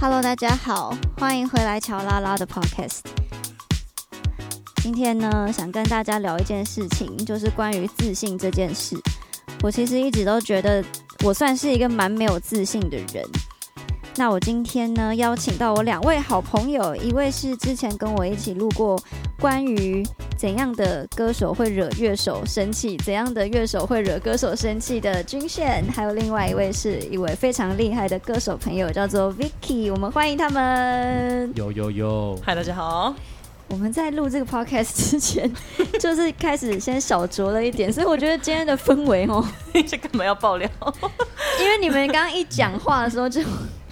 Hello，大家好，欢迎回来乔拉拉的 Podcast。今天呢，想跟大家聊一件事情，就是关于自信这件事。我其实一直都觉得我算是一个蛮没有自信的人。那我今天呢，邀请到我两位好朋友，一位是之前跟我一起录过关于怎样的歌手会惹乐手生气，怎样的乐手会惹歌手生气的君炫，还有另外一位是一位非常厉害的歌手朋友，叫做 Vicky。我们欢迎他们。有有有，嗨，大家好。我们在录这个 podcast 之前，就是开始先小酌了一点，所以我觉得今天的氛围哦，这干嘛要爆料？因为你们刚刚一讲话的时候就。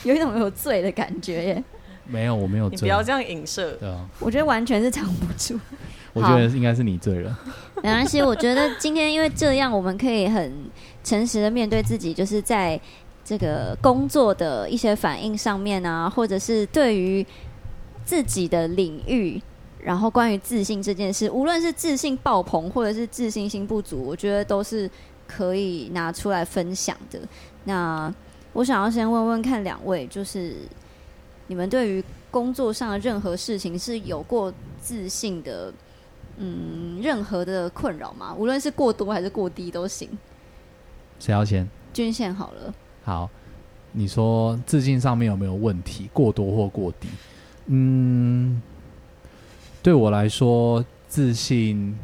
有一种有醉的感觉耶，没有，我没有醉，不要这样影射。对啊，我觉得完全是藏不住。我觉得应该是你醉了。没关系，我觉得今天因为这样，我们可以很诚实的面对自己，就是在这个工作的一些反应上面啊，或者是对于自己的领域，然后关于自信这件事，无论是自信爆棚，或者是自信心不足，我觉得都是可以拿出来分享的。那。我想要先问问看两位，就是你们对于工作上的任何事情是有过自信的，嗯，任何的困扰吗？无论是过多还是过低都行。谁要先？均线好了。好，你说自信上面有没有问题？过多或过低？嗯，对我来说，自信。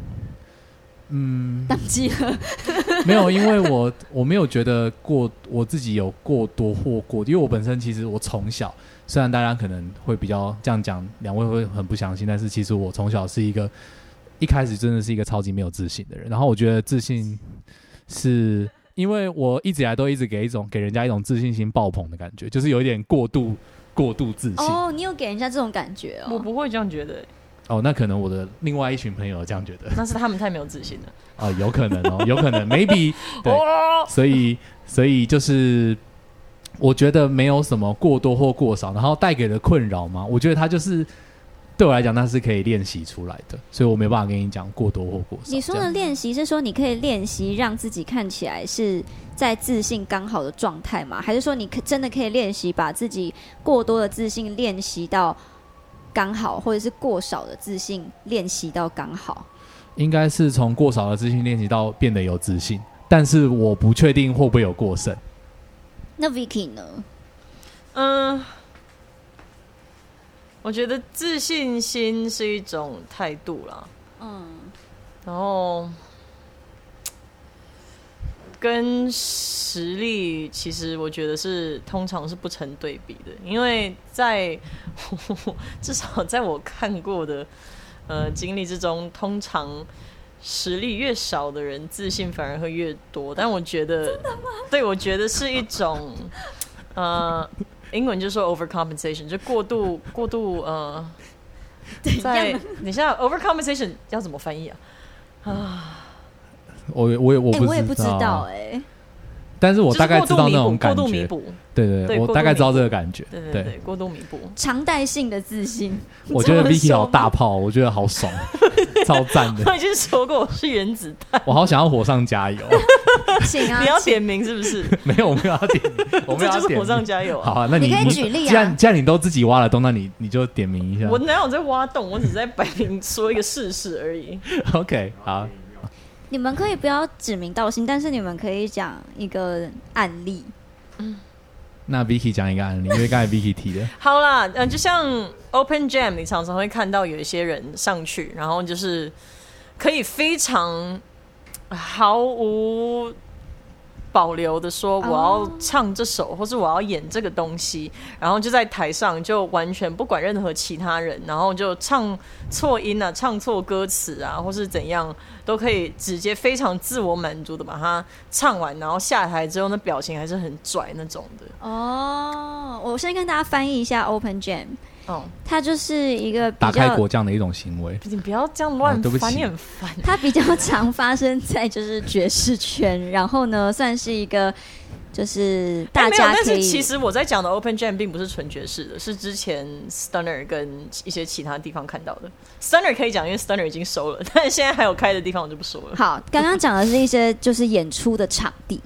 嗯，宕机了。没有，因为我我没有觉得过我自己有过多或过，因为我本身其实我从小，虽然大家可能会比较这样讲，两位会很不相信，但是其实我从小是一个一开始真的是一个超级没有自信的人。然后我觉得自信是因为我一直以来都一直给一种给人家一种自信心爆棚的感觉，就是有一点过度过度自信。哦，你有给人家这种感觉哦？我不会这样觉得。哦，那可能我的另外一群朋友这样觉得，那是他们太没有自信了。哦，有可能哦，有可能，maybe 对，所以所以就是我觉得没有什么过多或过少，然后带给的困扰嘛？我觉得他就是对我来讲，那是可以练习出来的，所以我没办法跟你讲过多或过少。你说的练习是说你可以练习让自己看起来是在自信刚好的状态吗？还是说你可真的可以练习把自己过多的自信练习到？刚好，或者是过少的自信练习到刚好，应该是从过少的自信练习到变得有自信，但是我不确定会不会有过剩。那 Vicky 呢？嗯，我觉得自信心是一种态度啦。嗯，然后。跟实力，其实我觉得是通常是不成对比的，因为在 至少在我看过的呃经历之中，通常实力越少的人，自信反而会越多。但我觉得，对我觉得是一种呃，英文就说 overcompensation，就过度过度呃，在你现在 overcompensation 要怎么翻译啊？啊。我我也我我也不知道哎，但是我大概知道那种感觉，对对，我大概知道这个感觉，对对对，过度弥补，常态性的自信。我觉得 Vicky 好大炮，我觉得好爽，超赞的。我已经说过我是原子弹，我好想要火上加油，请啊！你要点名是不是？没有，我们要点，我们就是火上加油。好啊，那你可以举例啊。既然既然你都自己挖了洞，那你你就点名一下。我哪有在挖洞？我只是在摆明说一个事实而已。OK，好。你们可以不要指名道姓，但是你们可以讲一个案例。嗯，那 Vicky 讲一个案例，因为刚才 Vicky 提的。好啦，嗯，就像 Open Jam，你常常会看到有一些人上去，然后就是可以非常毫无。保留的说，我要唱这首，或是我要演这个东西，然后就在台上就完全不管任何其他人，然后就唱错音啊，唱错歌词啊，或是怎样，都可以直接非常自我满足的把它唱完，然后下台之后那表情还是很拽那种的。哦，我先跟大家翻译一下 Open Jam。哦，它就是一个打开果酱的一种行为。你不要这样乱翻，你很烦。它比较常发生在就是爵士圈，然后呢，算是一个就是大家可是。其实我在讲的 Open Jam 并不是纯爵士的，是之前 Stunner 跟一些其他地方看到的。Stunner 可以讲，因为 Stunner 已经收了，但是现在还有开的地方我就不说了。好，刚刚讲的是一些就是演出的场地。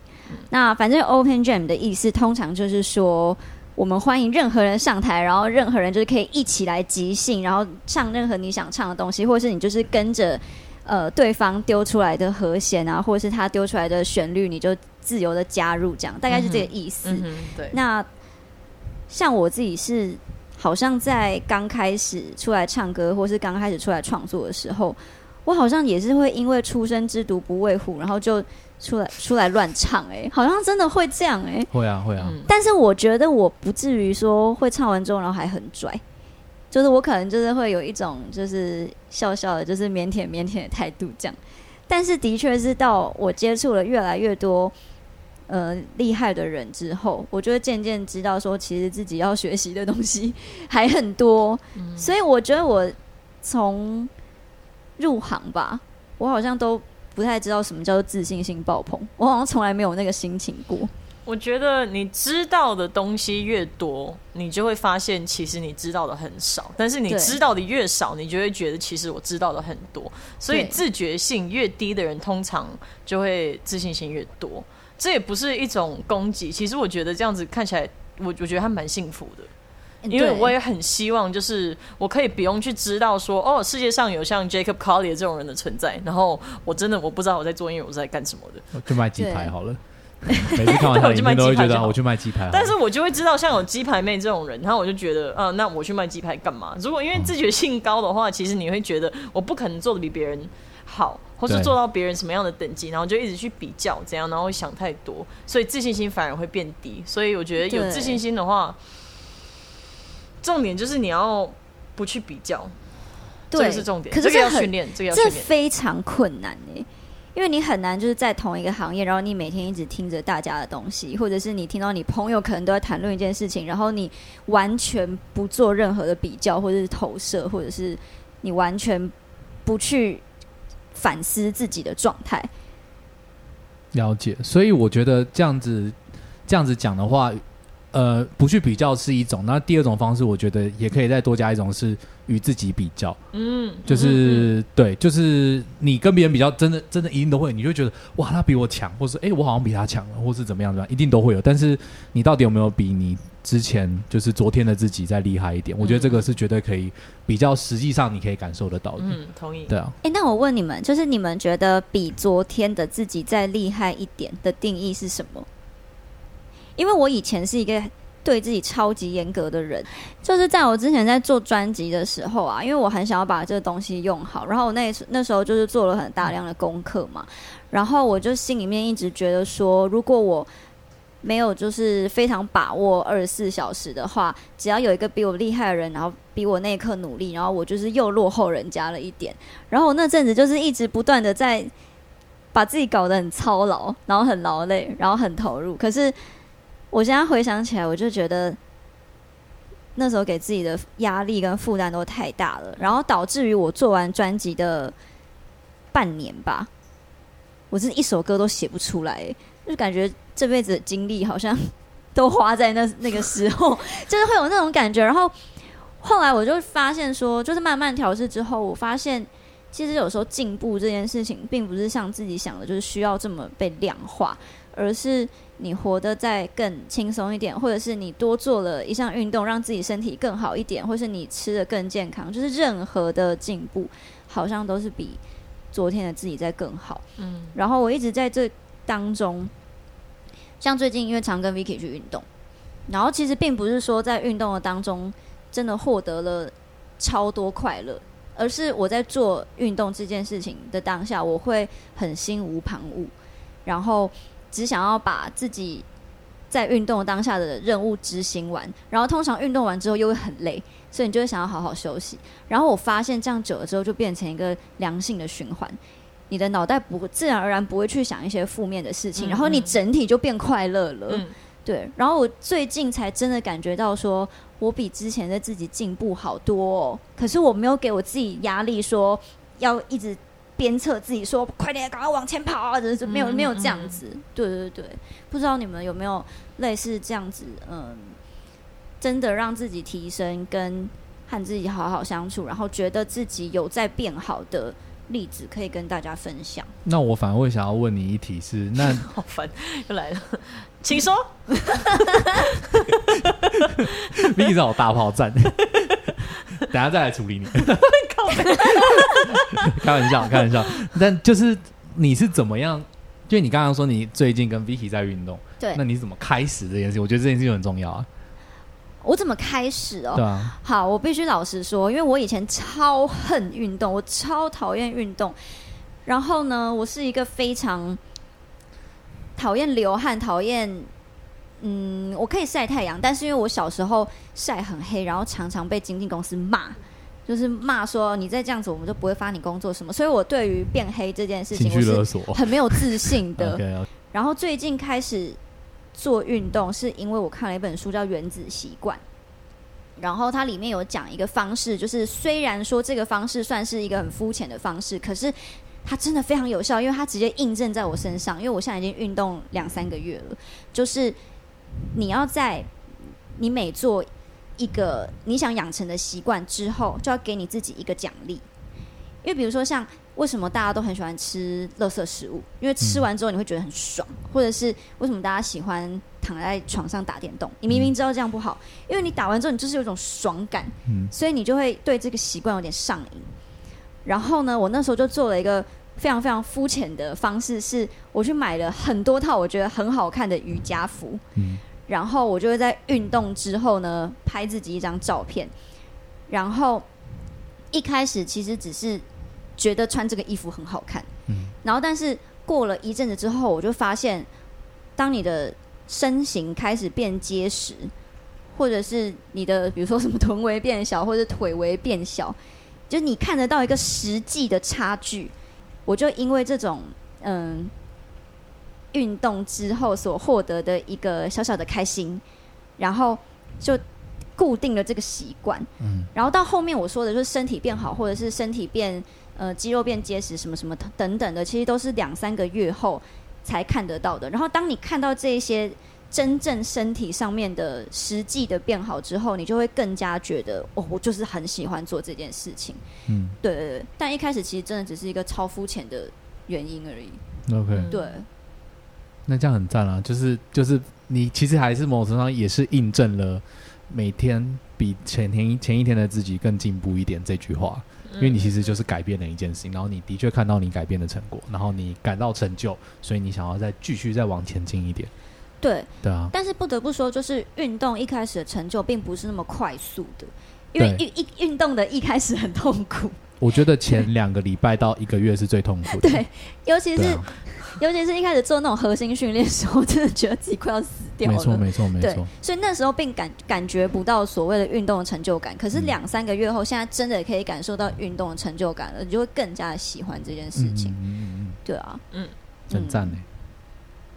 那反正 Open Jam 的意思通常就是说。我们欢迎任何人上台，然后任何人就是可以一起来即兴，然后唱任何你想唱的东西，或者是你就是跟着呃对方丢出来的和弦啊，或者是他丢出来的旋律，你就自由的加入，这样大概是这个意思。对，那像我自己是好像在刚开始出来唱歌，或是刚开始出来创作的时候，我好像也是会因为出生之犊不畏虎，然后就出来出来乱唱，哎，好像真的会这样，哎。会啊会啊，嗯但是我觉得我不至于说会唱完之后然后还很拽，就是我可能就是会有一种就是笑笑的，就是腼腆腼腆的态度这样。但是的确是到我接触了越来越多呃厉害的人之后，我就会渐渐知道说，其实自己要学习的东西还很多。所以我觉得我从入行吧，我好像都不太知道什么叫做自信心爆棚，我好像从来没有那个心情过。我觉得你知道的东西越多，你就会发现其实你知道的很少。但是你知道的越少，你就会觉得其实我知道的很多。所以自觉性越低的人，通常就会自信心越多。这也不是一种攻击，其实我觉得这样子看起来，我我觉得还蛮幸福的。因为我也很希望，就是我可以不用去知道说，哦，世界上有像 Jacob Collier 这种人的存在，然后我真的我不知道我在做音乐，我是在干什么的。我去卖鸡排好了。每次看完他的 影片都会觉得啊我去卖鸡排，但是我就会知道，像有鸡排妹这种人，然后我就觉得，啊、那我去卖鸡排干嘛？如果因为自觉性高的话，其实你会觉得我不可能做的比别人好，或是做到别人什么样的等级，然后就一直去比较怎样，然后会想太多，所以自信心反而会变低。所以我觉得有自信心的话，重点就是你要不去比较，这对个是重点。可是这个要训练，这个要这训练。非常困难哎、因为你很难就是在同一个行业，然后你每天一直听着大家的东西，或者是你听到你朋友可能都在谈论一件事情，然后你完全不做任何的比较，或者是投射，或者是你完全不去反思自己的状态。了解，所以我觉得这样子这样子讲的话，呃，不去比较是一种。那第二种方式，我觉得也可以再多加一种是与自己比较，嗯，就是、对，就是你跟别人比较，真的真的一定都会，你就觉得哇，他比我强，或是哎、我好像比他强了，或是怎么样怎么样，一定都会有。但是你到底有没有比你之前就是昨天的自己再厉害一点？我觉得这个是绝对可以比较，实际上你可以感受得到的。嗯，同意。对啊，诶，那我问你们，就是你们觉得比昨天的自己再厉害一点的定义是什么？因为我以前是一个对自己超级严格的人，就是在我之前在做专辑的时候啊，因为我很想要把这个东西用好，然后我那那时候就是做了很大量的功课嘛，然后我就心里面一直觉得说，如果我没有就是非常把握二十四小时的话，只要有一个比我厉害的人，然后比我那一刻努力，然后我就是又落后人家了一点。然后我那阵子就是一直不断的在把自己搞得很操劳，然后很劳累，然后很投入。可是我现在回想起来，我就觉得那时候给自己的压力跟负担都太大了，然后导致于我做完专辑的半年吧，我真一首歌都写不出来，就感觉这辈子的精力好像 都花在那那个时候，就是会有那种感觉。然后后来我就发现说，就是慢慢调试之后，我发现其实有时候进步这件事情，并不是像自己想的，就是需要这么被量化，而是你活得再更轻松一点，或者是你多做了一项运动，让自己身体更好一点，或是你吃的更健康，就是任何的进步，好像都是比昨天的自己在更好。嗯然后我一直在这当中，像最近因为常跟 Vicky 去运动，然后其实并不是说在运动的当中真的获得了超多快乐，而是我在做运动这件事情的当下，我会很心无旁骛，然后只想要把自己在运动当下的任务执行完，然后通常运动完之后又会很累，所以你就会想要好好休息。然后我发现这样久了之后，就变成一个良性的循环。你的脑袋不自然而然不会去想一些负面的事情，嗯然后你嗯整体就变快乐了。嗯对，然后我最近才真的感觉到说，我比之前的自己进步好多哦。可是我没有给我自己压力，说要一直鞭策自己说快点，赶快往前跑啊！就是没有嗯没有这样嗯子。对对对，不知道你们有没有类似这样子，嗯，真的让自己提升跟和自己好好相处，然后觉得自己有在变好的例子可以跟大家分享。那我反而会想要问你一题是，那 好烦，又来了，请说。Vicky 找大炮战，等下再来处理你。开玩笑，开玩笑。但就是你是怎么样？就你刚刚说你最近跟 Vicky 在运动，对那，你是怎么开始这件事？我觉得这件事情很重要啊。我怎么开始哦？对啊，好，我必须老实说，因为我以前超恨运动，我超讨厌运动。然后呢，我是一个非常讨厌流汗、讨厌嗯，我可以晒太阳，但是因为我小时候晒很黑，然后常常被经纪公司骂，就是骂说你再这样子，我们就不会发你工作什么。所以我对于变黑这件事情，我是索。很没有自信的。然后最近开始做运动，是因为我看了一本书叫《原子习惯》，然后它里面有讲一个方式，就是虽然说这个方式算是一个很肤浅的方式，可是它真的非常有效，因为它直接印证在我身上。因为我现在已经运动两三个月了，就是你要在你每做一个你想养成的习惯之后，就要给你自己一个奖励。因为比如说像为什么大家都很喜欢吃垃圾食物？因为吃完之后你会觉得很爽，或者是为什么大家喜欢躺在床上打电动？你明明知道这样不好，因为你打完之后你就是有一种爽感，嗯所以你就会对这个习惯有点上瘾。然后呢，我那时候就做了一个非常非常肤浅的方式，是我去买了很多套我觉得很好看的瑜伽服，嗯。然后我就会在运动之后呢拍自己一张照片，然后一开始其实只是觉得穿这个衣服很好看，嗯。然后但是过了一阵子之后，我就发现，当你的身形开始变结实，或者是你的比如说什么臀围变小，或者腿围变小，就你看得到一个实际的差距。我就因为这种嗯运动之后所获得的一个小小的开心，然后就固定了这个习惯。嗯然后到后面我说的就是身体变好，或者是身体变呃肌肉变结实，什么什么等等的，其实都是两三个月后才看得到的。然后当你看到这一些真正身体上面的实际的变好之后，你就会更加觉得哦，我就是很喜欢做这件事情。嗯对对对，但一开始其实真的只是一个超肤浅的原因而已。，OK，对，那这样很赞啊！就是就是你其实还是某种程度上也是印证了每天比前天前一天的自己更进步一点这句话，因为你其实就是改变了一件事情，然后你的确看到你改变的成果，然后你感到成就，所以你想要再继续再往前进一点，对，对啊，但是不得不说，就是运动一开始的成就并不是那么快速的，因为对。运一运动的一开始很痛苦，我觉得前两个礼拜到一个月是最痛苦的，对，尤其是、啊，尤其是一开始做那种核心训练的时候，真的觉得自己快要死掉了。没错没错没对错，，所以那时候并感感觉不到所谓的运动的成就感，可是嗯两三个月后，现在真的可以感受到运动的成就感了，你就会更加喜欢这件事情。嗯嗯嗯嗯对啊，嗯，很赞呢，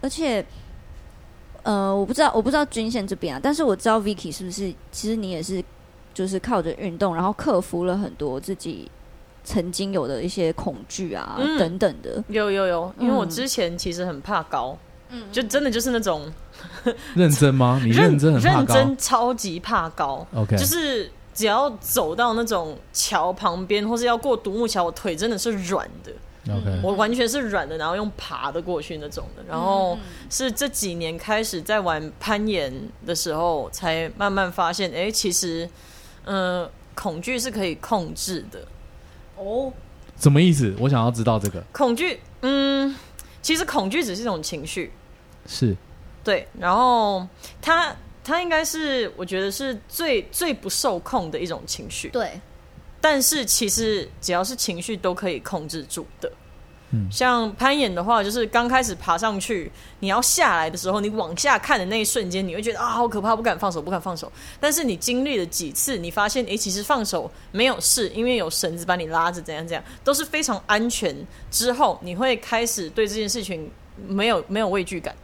而且，呃，我不知道，我不知道均线这边啊，但是我知道 Vicky 是不是，其实你也是，就是靠着运动，然后克服了很多自己曾经有的一些恐惧啊、嗯。等等的。有有有，因为我嗯之前其实很怕高，嗯，就真的就是那种 认真吗？你认真很怕高？认真超级怕高，，OK，就是只要走到那种桥旁边，或是要过独木桥，我腿真的是软的，OK，我完全是软的，然后用爬的过去那种的。然后嗯是这几年开始在玩攀岩的时候，才慢慢发现，哎、其实，嗯、恐惧是可以控制的。哦，什么意思？我想要知道这个恐惧，嗯，其实恐惧只是一种情绪，是对，然后它它应该是我觉得是最最不受控的一种情绪，对，但是其实只要是情绪都可以控制住的。嗯像攀岩的话，就是刚开始爬上去，你要下来的时候，你往下看的那一瞬间，你会觉得啊，好可怕，不敢放手，不敢放手。但是你经历了几次，你发现，诶，其实放手没有事，因为有绳子把你拉着，怎样怎样，都是非常安全。之后，你会开始对这件事情没有没有畏惧感，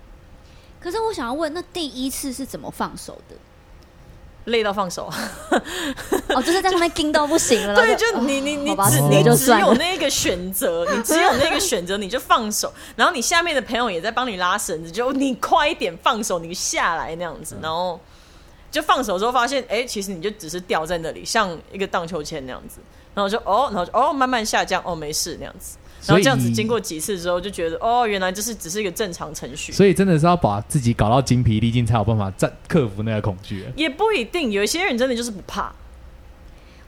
可是我想要问，那第一次是怎么放手的？累到放手。哦，就是在上面盯到不行了。对，就你你你只你只有那个选择，你只有那个选择，你就放手。然后你下面的朋友也在帮你拉绳子，就你快一点放手，你下来那样子，然后就放手之后发现，哎、其实你就只是吊在那里，像一个荡秋千那样子。然后就哦，然后就哦慢慢下降，哦没事那样子。然后这样子经过几次之后，就觉得哦，原来这是只是一个正常程序。所以真的是要把自己搞到精疲力尽，才有办法战克服那个恐惧。也不一定，有一些人真的就是不怕。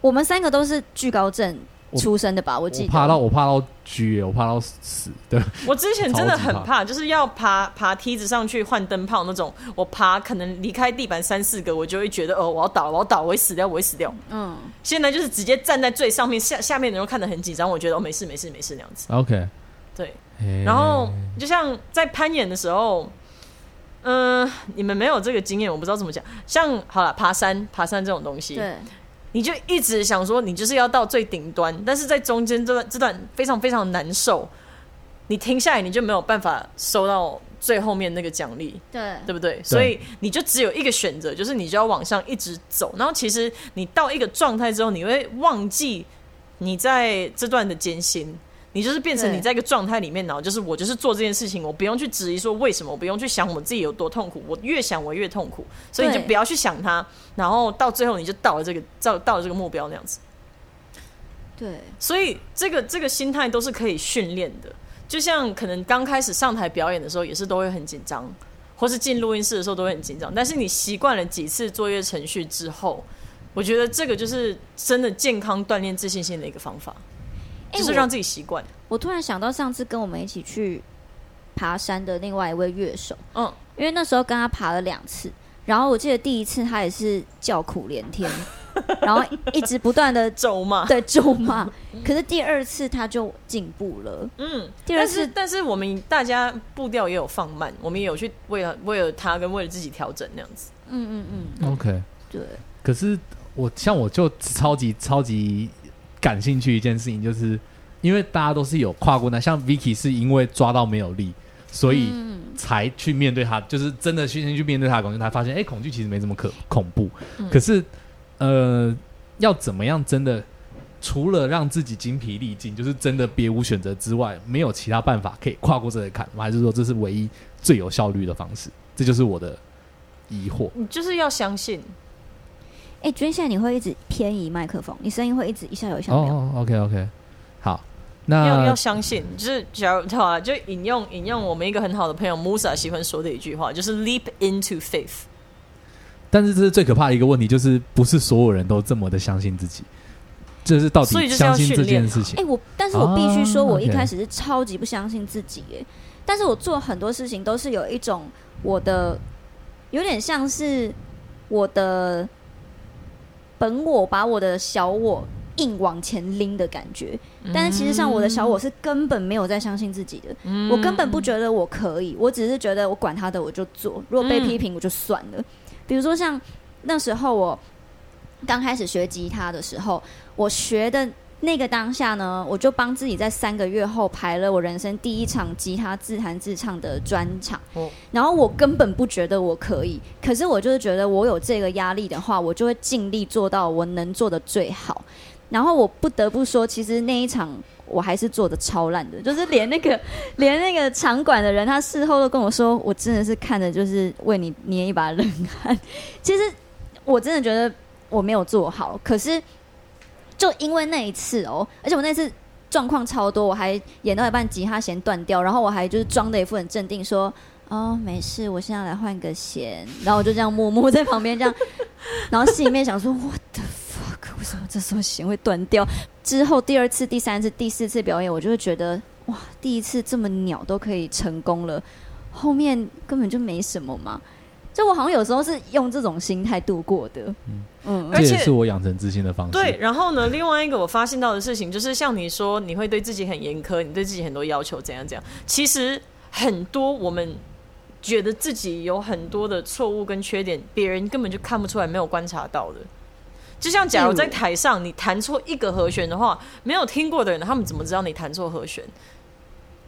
我们三个都是惧高症我出生的吧？我记得。我怕到我怕到狙，我怕到死。对，我之前真的很怕，就是要爬爬梯子上去换灯泡那种，我爬可能离开地板三四个，我就会觉得哦，我要倒了，我要倒了，我会死掉，我会死掉。嗯，现在就是直接站在最上面，下下面的人都看得很紧张，我觉得哦没事没事没事那样子。OK，对，然后就像在攀岩的时候，嗯、你们没有这个经验，我不知道怎么讲。像好了，爬山爬山这种东西，对，你就一直想说你就是要到最顶端，但是在中间这段这段非常非常难受，你停下来你就没有办法收到最后面那个奖励，对，对不对？所以你就只有一个选择，就是你就要往上一直走。然后其实你到一个状态之后，你会忘记你在这段的艰辛。你就是变成你在一个状态里面，然后就是我就是做这件事情，我不用去质疑说为什么，我不用去想我自己有多痛苦，我越想我越痛苦，所以你就不要去想它，然后到最后你就到了这个到到了这个目标那样子。对，所以这个这个心态都是可以训练的。就像可能刚开始上台表演的时候，也是都会很紧张，或是进录音室的时候都会很紧张。但是你习惯了几次作业程序之后，我觉得这个就是真的健康锻炼自信心的一个方法，就是让自己习惯。我突然想到上次跟我们一起去爬山的另外一位乐手，嗯，因为那时候跟他爬了两次，然后我记得第一次他也是叫苦连天，然后一直不断的咒骂，对咒骂，可是第二次他就进步了。嗯，第二次但是但是我们大家步调也有放慢，我们也有去为了为了他跟为了自己调整那样子。嗯嗯嗯，OK。对，可是我像我就超级超级感兴趣一件事情，就是因为大家都是有跨过那，像 Vicky 是因为抓到没有力，所以嗯才去面对他，就是真的去去面对他的恐惧，才发现哎、诶恐惧其实没这么可恐怖。嗯可是呃，要怎么样真的？除了让自己精疲力尽，就是真的别无选择之外，没有其他办法可以跨过这个坎我？还是说这是唯一最有效率的方式？这就是我的疑惑。你就是要相信，哎，觉得现在你会一直偏移麦克风，你声音会一直一下有一下没有。哦哦，OK OK，好，那要要相信，就是假如好啊，就引用引用我们一个很好的朋友 Musa 喜欢说的一句话，就是 leap into faith。但是这是最可怕的一个问题，就是不是所有人都这么的相信自己，就是到底所以就是要相信这训练啊件事情哎、。我但是我必须说，啊我一开始是超级不相信自己耶。但是我做很多事情都是有一种我的，有点像是我的本我把我的小我硬往前拎的感觉。但是其实上我的小我是根本没有在相信自己的，嗯我根本不觉得我可以，我只是觉得我管他的我就做，如果被嗯批评我就算了。比如说像那时候我刚开始学吉他的时候，我学的那个当下呢，我就帮自己在三个月后排了我人生第一场吉他自弹自唱的专场。哦然后我根本不觉得我可以，可是我就是觉得我有这个压力的话，我就会尽力做到我能做的最好。然后我不得不说，其实那一场我还是做的超烂的，就是连那个 连那个场馆的人，他事后都跟我说，我真的是看着就是为你捏一把冷汗。其实我真的觉得我没有做好，可是就因为那一次哦，而且我那次状况超多，我还演到一半吉他弦断掉，然后我还就是装的一副很镇定说。哦，没事，我现在来换个弦，然后我就这样默默在旁边这样，然后心里面想说，What the fuck？为什么这时候弦会断掉？之后第二次、第三次、第四次表演，我就会觉得，哇，第一次这么鸟都可以成功了，后面根本就没什么嘛。就我好像有时候是用这种心态度过的，嗯嗯而且这也是我养成自信的方式。对，，然后呢，另外一个我发现到的事情，就是像你说，你会对自己很严苛，你对自己很多要求，怎样怎样。其实很多我们觉得自己有很多的错误跟缺点，别人根本就看不出来，没有观察到的。就像假如在台上你弹错一个和弦的话，没有听过的人，他们怎么知道你弹错和弦？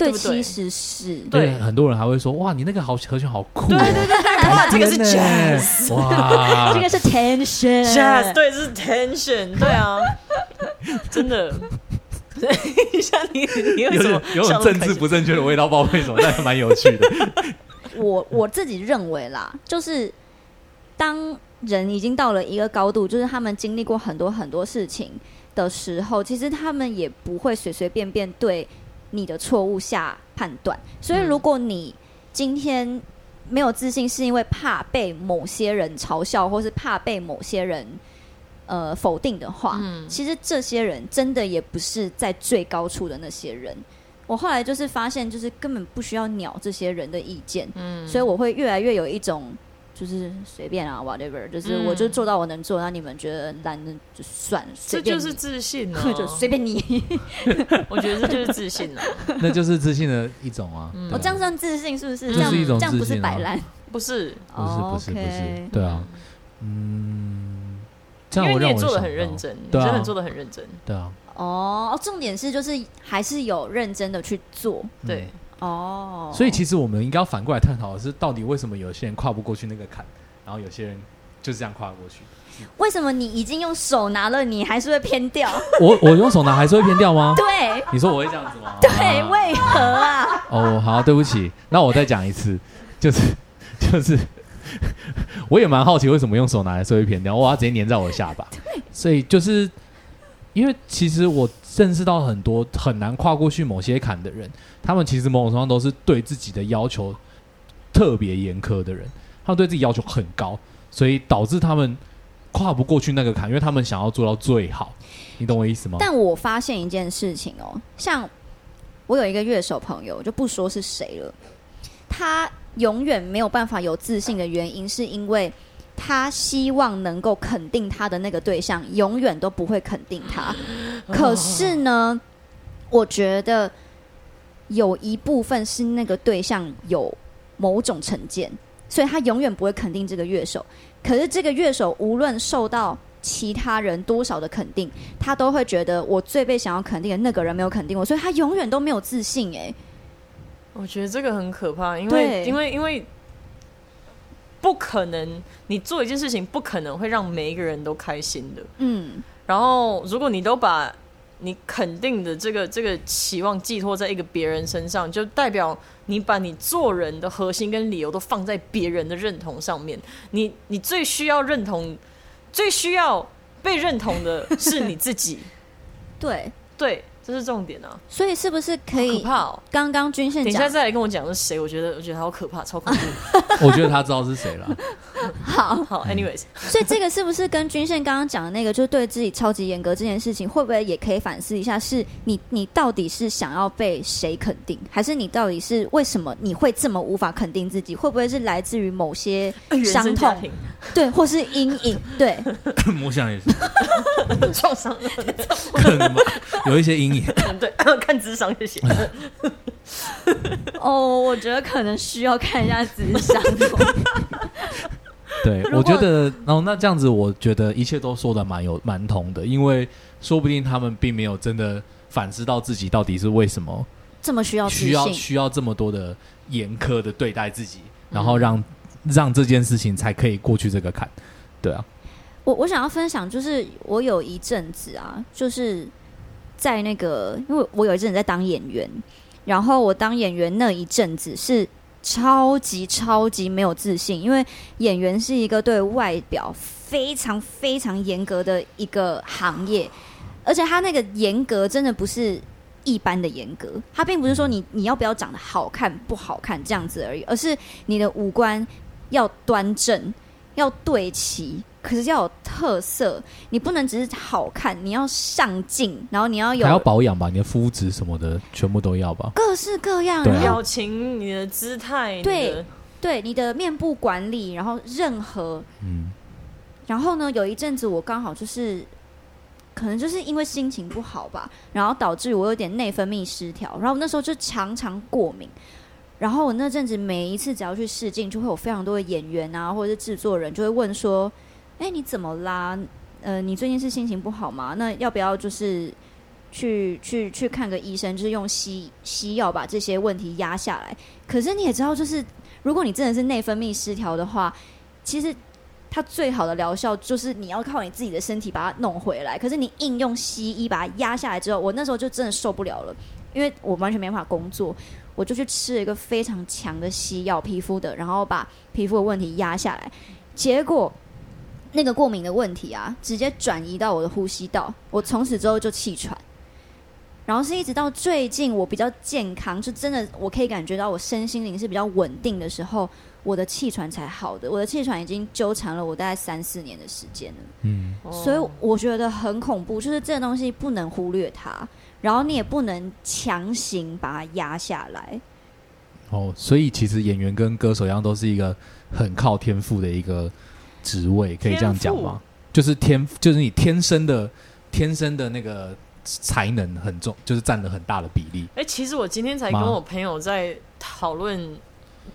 对，其实是对对，很多人还会说，哇，你那个好和弦好酷、哦，对对对对，哇，这个是 jazz。哇，这个是 tension，jazz，对，这是 tension，对啊，真的。像你，你有有什么点有种政治不正确的味道，不知道为什么，但还蛮有趣的。我我自己认为啦，就是当人已经到了一个高度，就是他们经历过很多很多事情的时候，其实他们也不会随随便便对你的错误下判断。所以，嗯如果你今天没有自信，是因为怕被某些人嘲笑，或是怕被某些人呃否定的话，嗯其实这些人真的也不是在最高处的那些人。我后来就是发现，就是根本不需要鸟这些人的意见，嗯所以我会越来越有一种就是随便啊，whatever，就是嗯我就做到我能做，那你们觉得懒的就算，这随便你。就是自信啊，就随便你。我觉得这就是自信啊，那就是自信的一种啊。我这样算自信是不是？这这样是一种这样不自信啊。是摆烂，不是，不是不是不是。对啊，嗯，这因为你样我让我也做的很认真，真的做的很认真，对啊，哦，重点是就是还是有认真的去做。嗯。对，哦。所以其实我们应该要反过来探讨的是，到底为什么有些人跨不过去那个坎，然后有些人就这样跨过去。为什么你已经用手拿了，你还是会偏掉？我我用手拿还是会偏掉吗？对你说我会这样子吗？对，啊为何啊？哦，好，对不起，那我再讲一次，就是就是，我也蛮好奇为什么用手拿还是会偏掉，我要直接粘在我的下巴。所以就是因为其实我认识到很多很难跨过去某些坎的人，他们其实某种程度上都是对自己的要求特别严苛的人，他们对自己要求很高，所以导致他们跨不过去那个坎，因为他们想要做到最好。你懂我意思吗？但我发现一件事情哦，像我有一个乐手朋友，就不说是谁了，他永远没有办法有自信的原因，是因为他希望能够肯定他的那个对象，永远都不会肯定他。可是呢，我觉得有一部分是那个对象有某种成见，所以他永远不会肯定这个乐手。可是这个乐手无论受到其他人多少的肯定，他都会觉得我最被想要肯定的那个人没有肯定我，所以他永远都没有自信、哎，我觉得这个很可怕，因对为因为因为不可能，你做一件事情不可能会让每一个人都开心的。嗯，然后，如果你都把你肯定的这个这个期望寄托在一个别人身上，就代表你把你做人的核心跟理由都放在别人的认同上面。你你最需要认同，最需要被认同的是你自己。对，对，这是重点啊！所以是不是可可以？怕哦！刚刚军线等一下讲再来跟我讲是谁，我觉得我觉得好可怕，超恐怖。我觉得他知道是谁了。好，好，anyways，所以这个是不是跟均线刚刚讲的那个，就是对自己超级严格这件事情，会不会也可以反思一下？是你你到底是想要被谁肯定，还是你到底是为什么你会这么无法肯定自己？会不会是来自于某些原伤痛，对，或是阴影？对，我想也是，创伤，可能吧，有一些阴影。对，看智商就行了。哦，我觉得可能需要看一下智商。对，我觉得，然后那这样子，我觉得一切都说的蛮有蛮通的，因为说不定他们并没有真的反思到自己到底是为什么这么需要需要，需要这么多的严苛的对待自己，然后让让这件事情才可以过去这个坎。对啊，我我想要分享，就是我有一阵子啊，就是在那个，因为我有一阵子在当演员，然后我当演员那一阵子是超级超级没有自信，因为演员是一个对外表非常非常严格的一个行业，而且他那个严格真的不是。一般的严格，他并不是说你你要不要长得好看不好看这样子而已，而是你的五官要端正，要对齐，可是要有特色。你不能只是好看，你要上镜，然后你要有还要保养吧，你的肤质什么的全部都要吧。各式各样，对啊表情、你的姿态，对你的对你的面部管理，然后任何，嗯，然后呢，有一阵子我刚好就是。可能就是因为心情不好吧，然后导致我有点内分泌失调，然后那时候就常常过敏，然后我那阵子每一次只要去试镜，就会有非常多的演员啊，或者是制作人就会问说：“哎、你怎么啦？呃，你最近是心情不好吗？那要不要就是去去去看个医生，就是用西西药把这些问题压下来？可是你也知道，就是如果你真的是内分泌失调的话，其实它最好的疗效就是你要靠你自己的身体把它弄回来。可是你硬用西医把它压下来之后，我那时候就真的受不了了，因为我完全没法工作，我就去吃了一个非常强的西药皮肤的，然后把皮肤的问题压下来。结果那个过敏的问题啊，直接转移到我的呼吸道，我从此之后就气喘。然后是一直到最近我比较健康，就真的我可以感觉到我身心灵是比较稳定的时候，我的气喘才好的。我的气喘已经纠缠了我大概三四年的时间了，嗯，所以我觉得很恐怖，就是这个东西不能忽略它，然后你也不能强行把它压下来。哦，所以其实演员跟歌手一样，都是一个很靠天赋的一个职位，可以这样讲吗？就是天，就是你天生的天生的那个才能很重，就是占了很大的比例。哎、其实我今天才跟我朋友在讨论，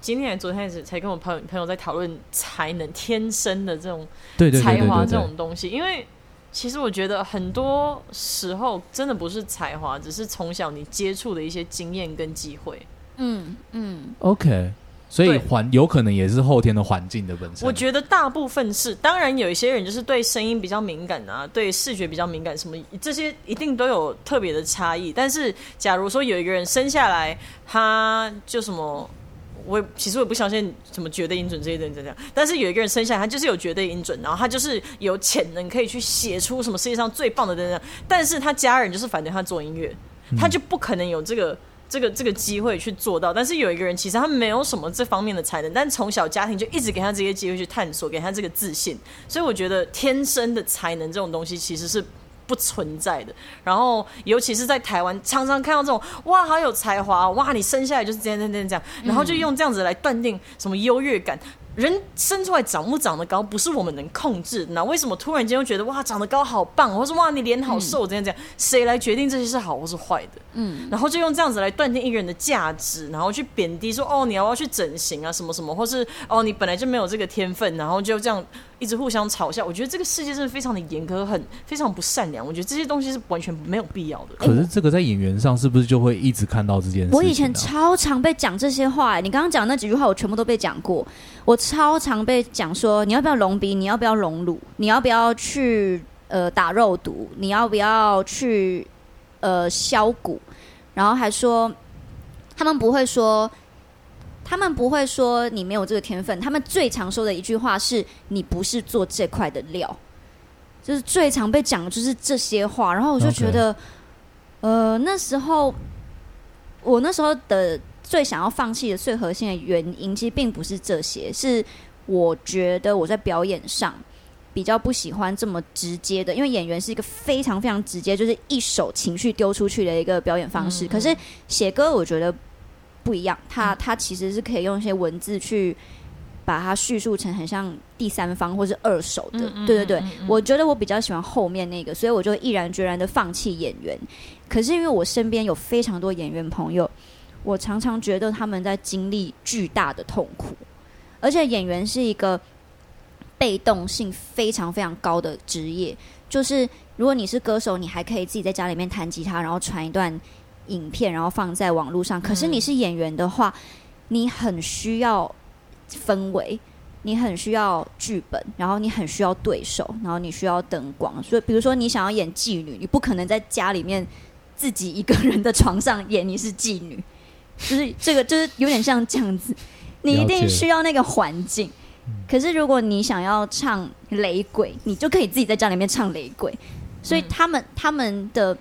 今天还昨天还是才跟我朋友朋友在讨论才能天生的这种对对对才华这种东西，因为其实我觉得很多时候真的不是才华，只是从小你接触的一些经验跟机会。嗯嗯，OK，所以环有可能也是后天的环境的本身。我觉得大部分是，当然有一些人就是对声音比较敏感啊，对视觉比较敏感，什么这些一定都有特别的差异。但是，假如说有一个人生下来，他就什么。我也其实我也不相信什么绝对音准这些东西这样，但是有一个人生下来，他就是有绝对音准，然后他就是有潜能可以去写出什么世界上最棒的等等，但是他家人就是反对他做音乐，他就不可能有这个这个这个机会去做到。但是有一个人其实他没有什么这方面的才能，但从小家庭就一直给他这些机会去探索，给他这个自信，所以我觉得天生的才能这种东西其实是。不存在的，然后尤其是在台湾，常常看到这种哇，好有才华，哇，你生下来就是这样这样这样，然后就用这样子来断定什么优越感。人生出来长不长得高，不是我们能控制的。那为什么突然间又觉得哇，长得高好棒，或是哇，你脸好瘦，这样这样，谁来决定这些是好或是坏的？嗯，然后就用这样子来断定一个人的价值，然后去贬低说哦，你要不要去整形啊，什么什么，或是哦，你本来就没有这个天分，然后就这样一直互相嘲笑。我觉得这个世界真的非常的严苛，很非常不善良。我觉得这些东西是完全没有必要的。可是这个在演员上是不是就会一直看到这件事情、啊？我以前超常被讲这些话、你刚刚讲那几句话，我全部都被讲过。我超常被讲说，你要不要隆鼻？你要不要隆乳？你要不要去呃打肉毒？你要不要去呃削骨？然后还说，他们不会说，他们不会说你没有这个天分。他们最常说的一句话是你不是做这块的料，就是最常被讲的就是这些话。然后我就觉得呃，那时候我那时候的最想要放弃的最核心的原因，其实并不是这些，是我觉得我在表演上比较不喜欢这么直接的，因为演员是一个非常非常直接，就是一手情绪丢出去的一个表演方式。嗯嗯可是写歌，我觉得不一样，它它其实是可以用一些文字去。把它叙述成很像第三方或是二手的，嗯嗯对对对，我觉得我比较喜欢后面那个，所以我就毅然决然的放弃演员。可是因为我身边有非常多演员朋友，我常常觉得他们在经历巨大的痛苦，而且演员是一个被动性非常非常高的职业。就是如果你是歌手，你还可以自己在家里面弹吉他，然后传一段影片，然后放在网络上。可是你是演员的话，你很需要氛围。你很需要剧本，然后你很需要对手，然后你需要灯光。所以，比如说你想要演妓女，你不可能在家里面自己一个人的床上演你是妓女，就是这个就是有点像这样子，你一定需要那个环境。可是如果你想要唱雷鬼，你就可以自己在家里面唱雷鬼。所以他们他们的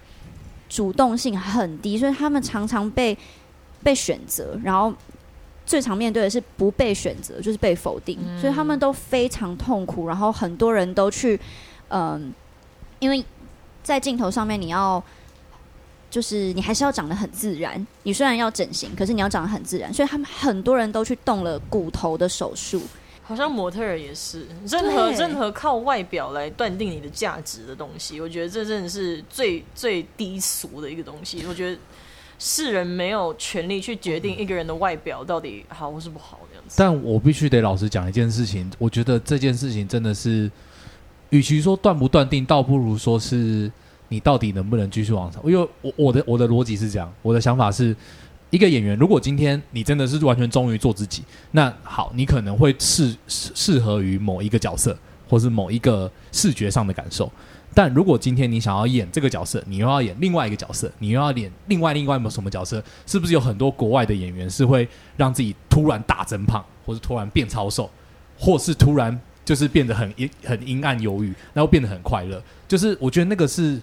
主动性很低，所以他们常常被被选择，然后最常面对的是不被选择，就是被否定，所以他们都非常痛苦。然后很多人都去，嗯、因为在镜头上面你要。就是你还是要长得很自然，你虽然要整形，可是你要长得很自然，所以他们很多人都去动了骨头的手术。好像模特儿也是，任何任何靠外表来断定你的价值的东西，我觉得这真的是最最低俗的一个东西。我觉得世人没有权利去决定一个人的外表到底好或是不好这样子。但我必须得老实讲一件事情，我觉得这件事情真的是，与其说断不断定，倒不如说是你到底能不能继续往上。因为我我的我的逻辑是这样，我的想法是，一个演员，如果今天你真的是完全忠于做自己，那好，你可能会适适适合于某一个角色，或是某一个视觉上的感受。但如果今天你想要演这个角色，你又要演另外一个角色，你又要演另外另外什么角色，是不是有很多国外的演员是会让自己突然大增胖，或是突然变超瘦，或是突然就是变得很阴很阴暗忧郁，然后变得很快乐。就是我觉得那个是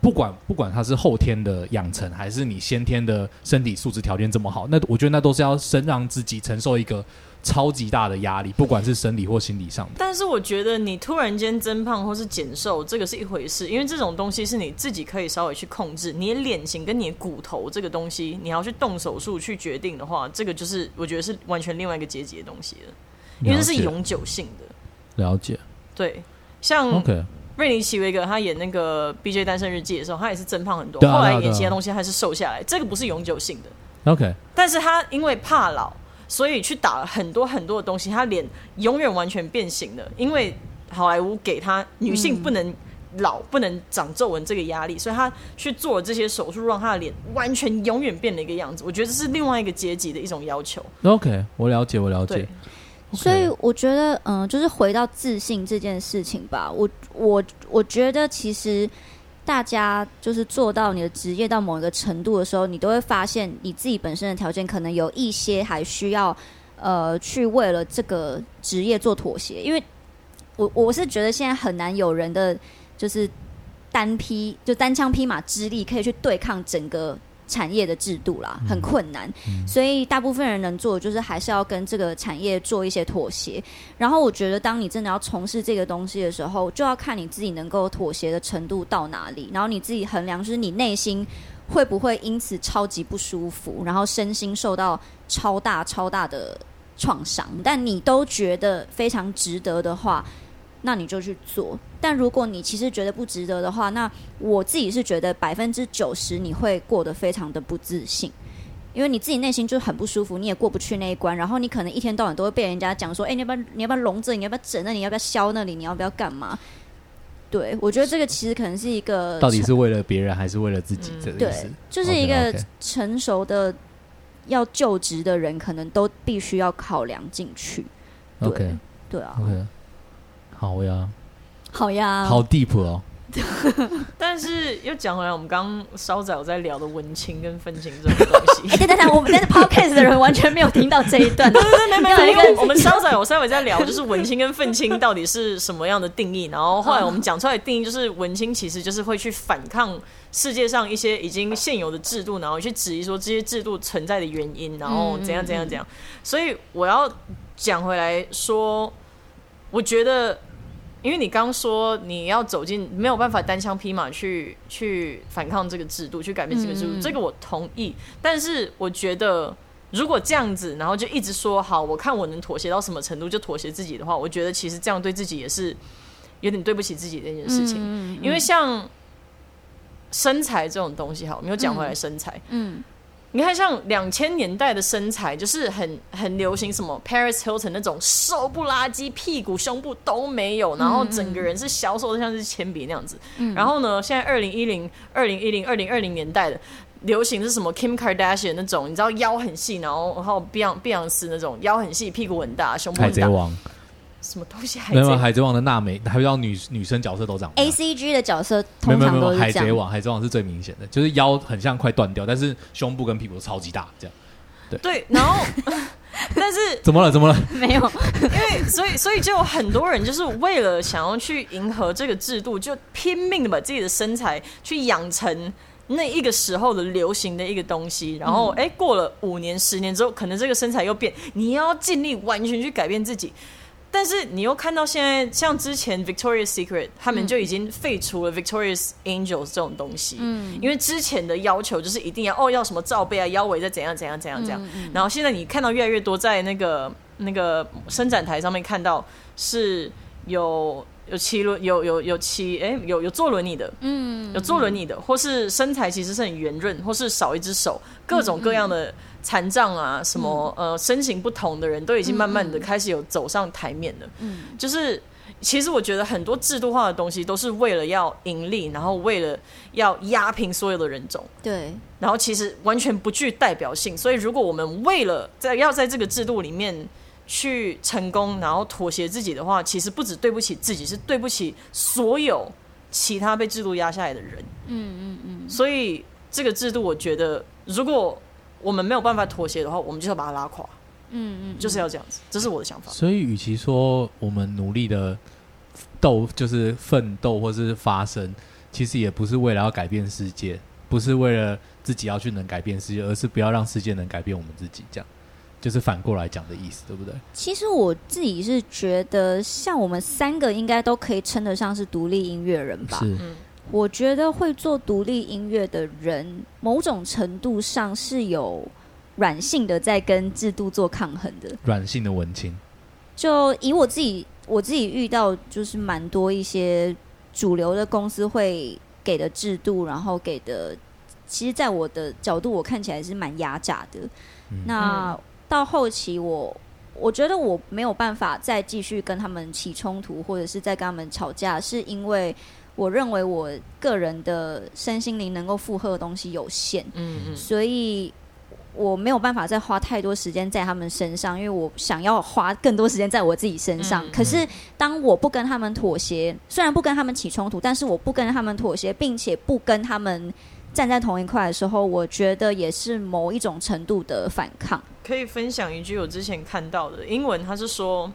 不管不管它是后天的养成，还是你先天的身体素质条件这么好，那我觉得那都是要先让自己承受一个超级大的压力，不管是生理或心理上的。但是我觉得你突然间增胖或是减瘦，这个是一回事，因为这种东西是你自己可以稍微去控制。你的脸型跟你的骨头这个东西，你要去动手术去决定的话，这个就是我觉得是完全另外一个阶级的东西了，因为这是永久性的。了解对，像，OK，瑞尼奇维格他演那个《BJ 单身日记》的时候，他也是增胖很多，对啊后来对啊对啊演其他东西还是瘦下来，这个不是永久性的。OK，但是他因为怕老，所以去打了很多很多的东西，他脸永远完全变形了。因为好莱坞给他女性不能老、不能长皱纹这个压力，所以他去做了这些手术，让他的脸完全永远变了一个样子。我觉得这是另外一个阶级的一种要求。OK，我了解，我了对解。所以我觉得，嗯、就是回到自信这件事情吧。我我我觉得，其实大家就是做到你的职业到某一个程度的时候，你都会发现你自己本身的条件可能有一些还需要呃去为了这个职业做妥协。因为我我是觉得现在很难有人的就是单匹就单枪匹马之力可以去对抗整个产业的制度啦，很困难。所以大部分人能做的就是还是要跟这个产业做一些妥协。然后我觉得，当你真的要从事这个东西的时候，就要看你自己能够妥协的程度到哪里，然后你自己衡量，就是你内心会不会因此超级不舒服，然后身心受到超大超大的创伤。但你都觉得非常值得的话，那你就去做。但如果你其实觉得不值得的话，那我自己是觉得百分之九十你会过得非常的不自信。因为你自己内心就很不舒服，你也过不去那一关，然后你可能一天到晚都会被人家讲说，哎、你要不要你要不要隆这里，你要不要整那里，你要不要削那里，你要不要干嘛？对，我觉得这个其实可能是一个到底是为了别人还是为了自己？这个意对思，就是一个成熟的要就职的人，可能都必须要考量进去。对 OK 对啊好呀，好呀，好 deep 哦。但是又讲回来，我们刚刚稍早有在聊的文青跟愤青这种东西 哎、。等等等，我们在 podcast 的人完全没有听到这一段。对对对，没有一因为个我们稍早有稍微在聊，就是文青跟愤青到底是什么样的定义，然后后来我们讲出来的定义就是文青其实就是会去反抗世界上一些已经现有的制度，然后去质疑说这些制度存在的原因，然后怎样怎样怎样。所以我要讲回来说，我觉得。因为你刚说你要走进没有办法单枪匹马去去反抗这个制度，去改变这个制度，这个我同意。但是我觉得，如果这样子，然后就一直说好，我看我能妥协到什么程度就妥协自己的话，我觉得其实这样对自己也是有点对不起自己的一件事情。嗯因为像身材这种东西，哈，我们又讲回来身材，嗯你看，像两千年代的身材，就是很很流行什么 Paris Hilton 那种瘦不拉几，屁股胸部都没有，然后整个人是消瘦的像是铅笔那样子。然后呢，现在二零一零、二零一零、二零二零年代的流行是什么 Kim Kardashian 那种，你知道腰很细，然后然后碧昂碧昂斯那种腰很细，屁股很大，胸部很大，海贼王，什么东西海没有贼没有海贼王的娜美，还有女女生角色都长 A C G 的角色通常没有没有海。贼王，海贼王是最明显的，就是腰很像快断掉，但是胸部跟屁股都超级大，这样对，然后 但是怎么了？怎么了？没有，因为所以所以就有很多人就是为了想要去迎合这个制度，就拼命的把自己的身材去养成那一个时候的流行的一个东西，然后哎、诶过了五年十年之后，可能这个身材又变，你要尽力完全去改变自己。但是你又看到现在，像之前 Victoria's Secret 他们就已经废除了 Victoria's Angels 这种东西，嗯，因为之前的要求就是一定要哦要什么罩杯啊，腰围再怎样怎样怎样怎样，然后现在你看到越来越多在那个那个伸展台上面看到是有有骑轮有有有骑哎、有有坐轮椅的，嗯，有坐轮椅的，或是身材其实是很圆润，或是少一只手，各种各样的残障啊，什么呃身形不同的人都已经慢慢的开始有走上台面了，嗯，就是。其实我觉得很多制度化的东西都是为了要盈利，然后为了要压平所有的人种，对，然后其实完全不具代表性。所以，如果我们为了在要在这个制度里面去成功，然后妥协自己的话，其实不止对不起自己，是对不起所有其他被制度压下来的人。嗯嗯嗯。所以这个制度，我觉得如果我们没有办法妥协的话，我们就要把它拉垮。嗯嗯，就是要这样子，这是我的想法。所以，与其说我们努力的斗，就是奋斗或是发声，其实也不是为了要改变世界，不是为了自己要去能改变世界，而是不要让世界能改变我们自己。这样，就是反过来讲的意思，对不对？其实我自己是觉得，像我们三个应该都可以称得上是独立音乐人吧。是，嗯，我觉得会做独立音乐的人，某种程度上是有软性的在跟制度做抗衡的。软性的文青，就以我自己我自己遇到，就是蛮多一些主流的公司会给的制度，然后给的，其实，在我的角度，我看起来是蛮压榨的。嗯那到后期我，我觉得我没有办法再继续跟他们起冲突，或者是再跟他们吵架，是因为我认为我个人的身心灵能够负荷的东西有限，嗯嗯，所以我没有办法再花太多时间在他们身上，因为我想要花更多时间在我自己身上。嗯可是当我不跟他们妥协，虽然不跟他们起冲突，但是我不跟他们妥协，并且不跟他们站在同一块的时候，我觉得也是某一种程度的反抗。可以分享一句我之前看到的英文，他是说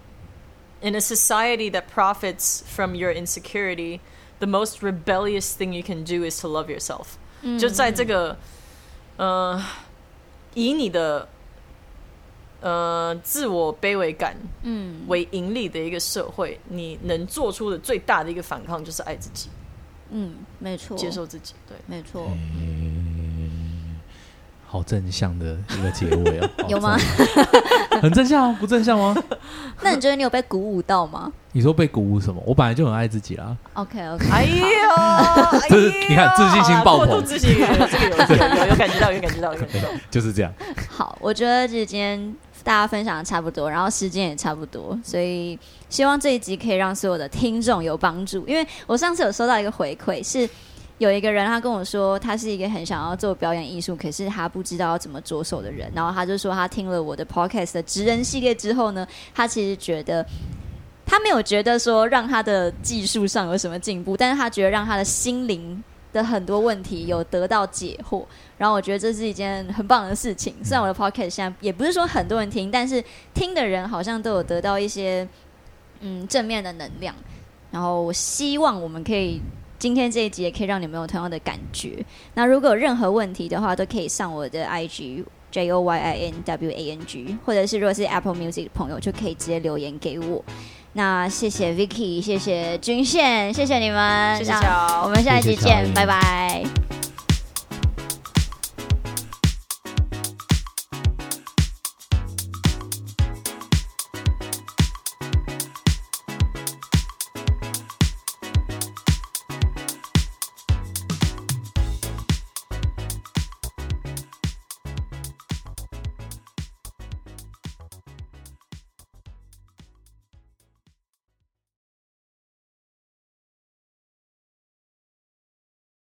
：“In a society that profits from your insecurity, the most rebellious thing you can do is to love yourself。”嗯就在这个呃，以你的呃自我卑微感嗯为盈利的一个社会，你能做出的最大的一个反抗就是爱自己，嗯，没错，接受自己。对，没错。好正向的一个结尾啊，有吗？很正向啊，不正向吗？那你觉得你有被鼓舞到吗你说被鼓舞什么？我本来就很爱自己啦。？OK OK，哎呦，这是你看自信心爆棚过度自信，这个 有有有有感觉到，有感觉到，有感觉到。就是这样。好，我觉得就是今天大家分享的差不多，然后时间也差不多，所以希望这一集可以让所有的听众有帮助。因为我上次有收到一个回馈，是有一个人他跟我说，他是一个很想要做表演艺术，可是他不知道要怎么着手的人。然后他就说，他听了我的 podcast 的职人系列之后呢，他其实觉得。他没有觉得说让他的技术上有什么进步，但是他觉得让他的心灵的很多问题有得到解惑。然后我觉得这是一件很棒的事情。虽然我的 podcast 现在也不是说很多人听，但是听的人好像都有得到一些嗯正面的能量。然后我希望我们可以今天这一集也可以让你们有同样的感觉。那如果有任何问题的话，都可以上我的 IG J O Y I N W A N G，或者是如果是 Apple Music 的朋友，就可以直接留言给我。那谢谢 Vicky，谢谢君宪，谢谢你们，谢谢那我们下一期谢谢小见，英拜拜。